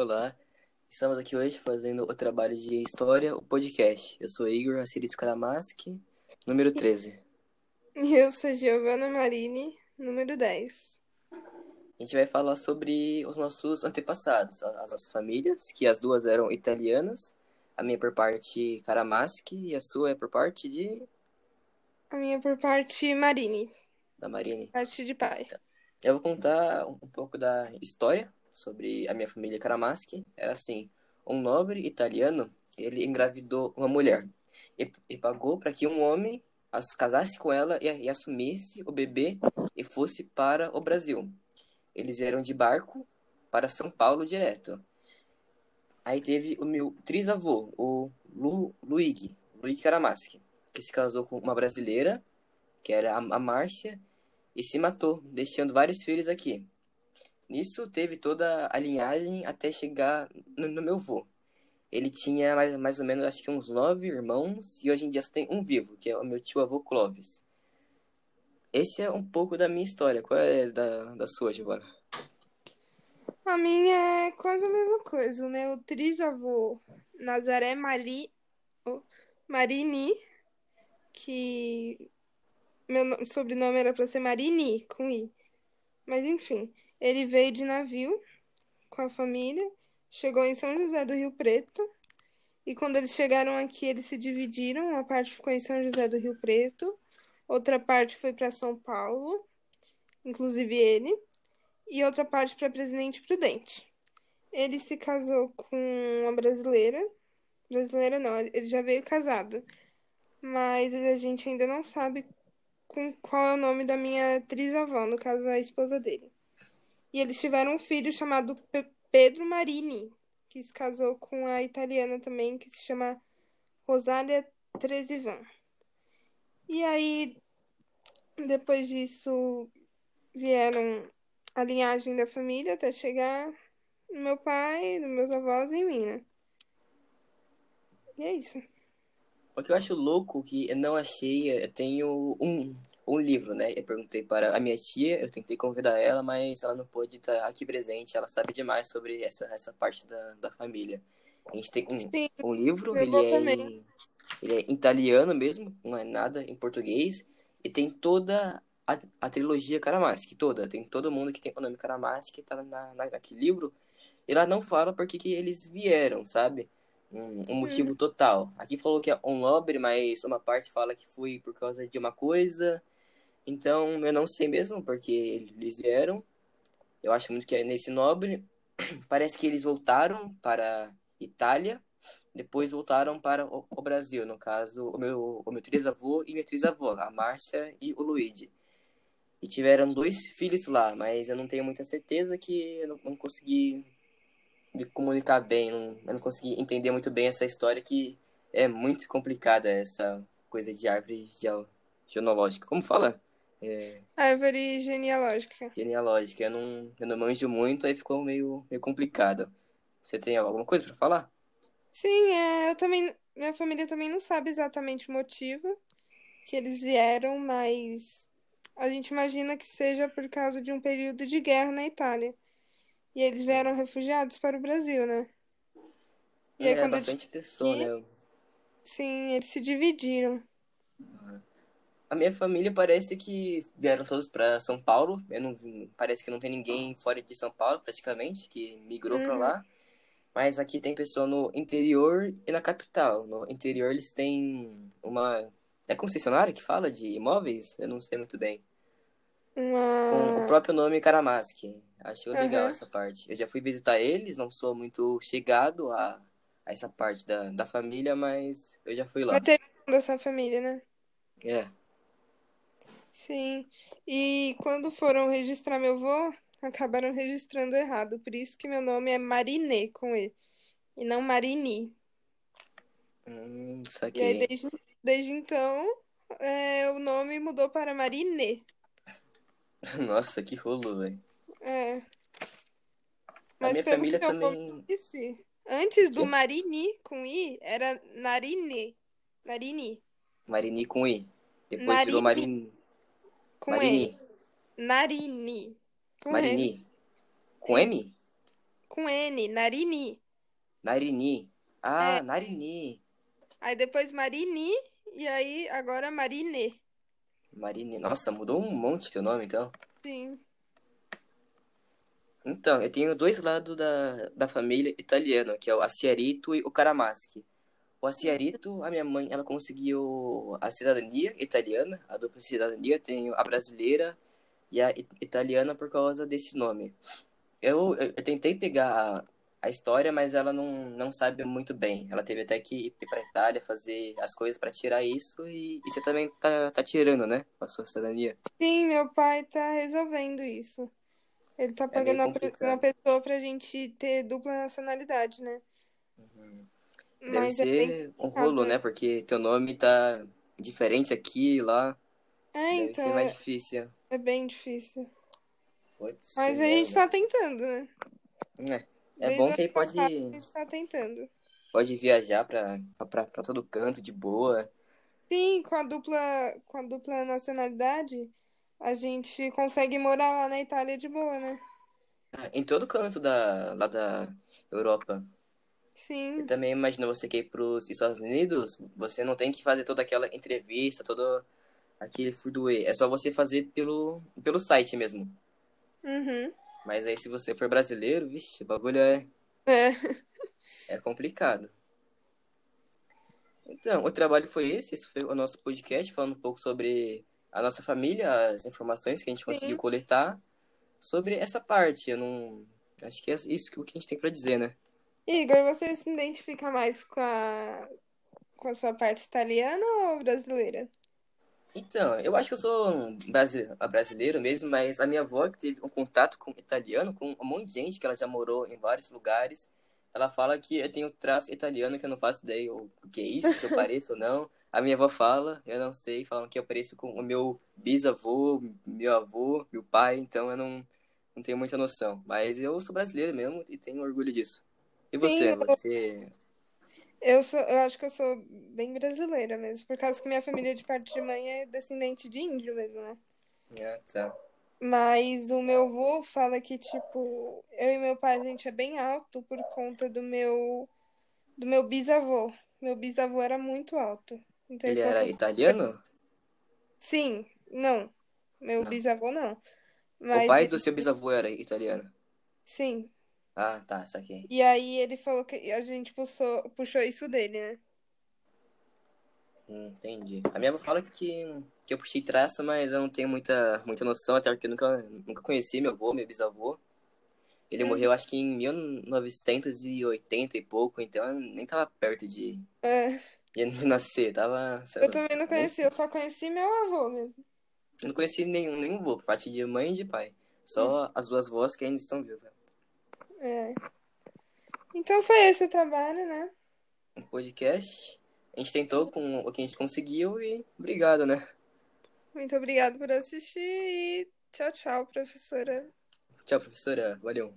Olá, estamos aqui hoje fazendo o trabalho de História, o podcast. Eu sou Igor Assirito Karamaski, número 13. E eu sou Giovanna Marini, número 10. A gente vai falar sobre os nossos antepassados, as nossas famílias, que as duas eram italianas. A minha por parte Karamaski e a sua é por parte de... A minha por parte Marini, da Marini. parte de pai. Eu vou contar um pouco da história sobre a minha família Karamaschi. Era assim, um nobre italiano, ele engravidou uma mulher e, e pagou para que um homem as casasse com ela e, e assumisse o bebê e fosse para o Brasil. Eles vieram de barco para São Paulo direto. Aí teve o meu trisavô, o Lu, Luigi, Luigi Karamaschi, que se casou com uma brasileira, que era a, a Márcia, e se matou, deixando vários filhos aqui. Nisso teve toda a linhagem até chegar no, no meu avô. Ele tinha mais, mais ou menos, acho que uns nove irmãos, e hoje em dia só tem um vivo, que é o meu tio avô Clovis. Esse é um pouco da minha história. Qual é da, da sua, Giovana? A minha é quase a mesma coisa. O meu trisavô Nazaré Mari... Marini, que meu no- sobrenome era para ser Marini, com I. Mas enfim, ele veio de navio com a família, chegou em São José do Rio Preto, e quando eles chegaram aqui, eles se dividiram. Uma parte ficou em São José do Rio Preto, outra parte foi para São Paulo, inclusive ele, e outra parte para Presidente Prudente. Ele se casou com uma brasileira. Brasileira não, ele já veio casado. Mas a gente ainda não sabe com qual é o nome da minha trisavó, no caso, a esposa dele. E eles tiveram um filho chamado Pe- Pedro Marini, que se casou com a italiana também, que se chama Rosália Trevisan. E aí, depois disso, vieram a linhagem da família até chegar no meu pai, nos meus avós e em mim, né? E é isso. O que eu acho louco que eu não achei, eu tenho um, um livro, né? Eu perguntei para a minha tia, eu tentei convidar ela, mas ela não pôde estar aqui presente, ela sabe demais sobre essa, essa parte da, da família. A gente tem um, Sim, um livro, ele é, em, ele é em italiano mesmo, não é nada em português, e tem toda a, a trilogia Karamaschi, toda, tem todo mundo que tem o nome Karamaschi que tá na, na, naquele livro, e lá não fala porque que eles vieram, sabe? Um, um motivo total. Aqui falou que é um nobre, mas uma parte fala que foi por causa de uma coisa. Então, eu não sei mesmo porque eles vieram. Eu acho muito que é nesse nobre. Parece que eles voltaram para Itália, depois voltaram para o, Brasil. No caso, o meu, o meu trisavô e minha trisavó, a Márcia e o Luigi. E tiveram dois filhos lá, mas eu não tenho muita certeza que eu não, não consegui me comunicar bem, não, eu não consegui entender muito bem essa história que é muito complicada, essa coisa de árvore geo- genealógica. Como fala? É, Árvore genealógica. genealógica. Eu não, eu não manjo muito, aí ficou meio, meio complicado. Você tem alguma coisa para falar? Sim, é, eu também, minha família também não sabe exatamente o motivo que eles vieram, mas a gente imagina que seja por causa de um período de guerra na Itália. E eles vieram refugiados para o Brasil, né? E aí É, quando eles bastante pessoa, aqui, né? sim, eles se dividiram. A minha família parece que vieram todos para São Paulo. Eu não, parece que não tem ninguém fora de São Paulo, praticamente, que migrou para Uhum. lá. Mas aqui tem pessoa no interior e na capital. No interior eles têm uma. É concessionária que fala de imóveis? Eu não sei muito bem. Com o Uma. próprio nome Karamaschi. Acho legal Aham. essa parte. Eu já fui visitar eles, não sou muito chegado a, a essa parte da, da família, mas eu já fui Mas lá. teve um da sua família, né? É. Sim. E quando foram registrar meu avô, acabaram registrando errado. Por isso que meu nome é Marinê com E. E não Marini. Hum, E aí, desde, desde então, é, o nome mudou para Marinê. Nossa, que rolo, velho. É, A mas minha pelo família que também. disse, antes do Quê? Marini com I, era Narine. Narini. Marini com I. Depois virou Narini Marini. Com E. Marini. Narini com E. Marini. Com M? com N, Narini. Narini. Ah, É. Narini. Aí depois Marini e aí agora Marine. Marine. Nossa, mudou um monte teu nome, então. Sim. Então, eu tenho dois lados da, da família italiana, que é o Aciarito e o Caramaschi. O Aciarito, a minha mãe, ela conseguiu a cidadania italiana, a dupla cidadania, tenho a brasileira e a it- italiana por causa desse nome. Eu, eu, eu tentei pegar a, a história, mas ela não, não sabe muito bem. Ela teve até que ir pra Itália fazer as coisas para tirar isso e, e você também tá, tá tirando, né? A sua cidadania. Sim, meu pai tá resolvendo isso. Ele tá É pagando complicado. uma pessoa pra gente ter dupla nacionalidade, né? Deve Mas é ser um complicado, rolo, né? Porque teu nome tá diferente aqui e lá. É, Deve ser então, mais é, difícil. é bem difícil. Putz, Mas a gente tá tentando, né? É, é bom que aí ano passado a pode, gente tá tentando. pode viajar pra, pra, pra todo canto de boa. Sim, com a dupla, com a dupla nacionalidade, a gente consegue morar lá na Itália de boa, né? Ah, Em todo canto da, lá da Europa. Eu Sim, também imagino você que ir pros Estados Unidos, você não tem que fazer toda aquela entrevista, todo aquele fuduê. É só você fazer pelo, pelo site mesmo. uhum. Mas aí se você for brasileiro, vixe, o bagulho é, É, é complicado. Então, o trabalho foi esse, esse foi o nosso podcast, falando um pouco sobre a nossa família, as informações que a gente conseguiu sim. coletar sobre essa parte. Eu não. Acho que é isso que a gente tem pra dizer, né? Igor, você se identifica mais com a, com a sua parte italiana ou brasileira? Então, eu acho que eu sou brasileiro mesmo, mas a minha avó que teve um contato com italiano, com um monte de gente que ela já morou em vários lugares, ela fala que eu tenho traço italiano que eu não faço ideia o que é isso, se eu pareço ou não. A minha avó fala, eu não sei, falam que eu pareço com o meu bisavô, meu avô, meu pai, então eu não, não tenho muita noção. Mas eu sou brasileiro mesmo e tenho orgulho disso. E Sim, você? eu, Você. eu sou, eu acho que eu sou bem brasileira mesmo, por causa que minha família de parte de mãe é descendente de índio mesmo, né? Ah, tá. Mas o meu avô fala que, tipo, eu e meu pai, a gente é bem alto por conta do meu, do meu bisavô. Meu bisavô era muito alto. Então ele Ele era italiano? sim, não. Meu Não. bisavô não. O Mas pai ele, do seu bisavô era italiano. sim. Ah, tá, saquei. E aí ele falou que a gente puxou, puxou isso dele, né? Hum, entendi. A minha avó fala que, que eu puxei traço, mas eu não tenho muita, muita noção, até porque eu nunca, nunca conheci meu avô, meu bisavô. Ele Uhum. morreu acho que em 1980 e pouco, então eu nem tava perto de, É, de nascer, tava, eu lá, também não nem, conheci, eu só conheci meu avô mesmo. eu não conheci nenhum, nenhum avô, por parte de mãe e de pai. Hum. Só as duas vós que ainda estão vivas. É. Então foi esse o trabalho, né? Um podcast, a gente tentou com o que a gente conseguiu e obrigado, né? Muito obrigada por assistir e tchau, tchau, professora. Tchau, professora. Valeu.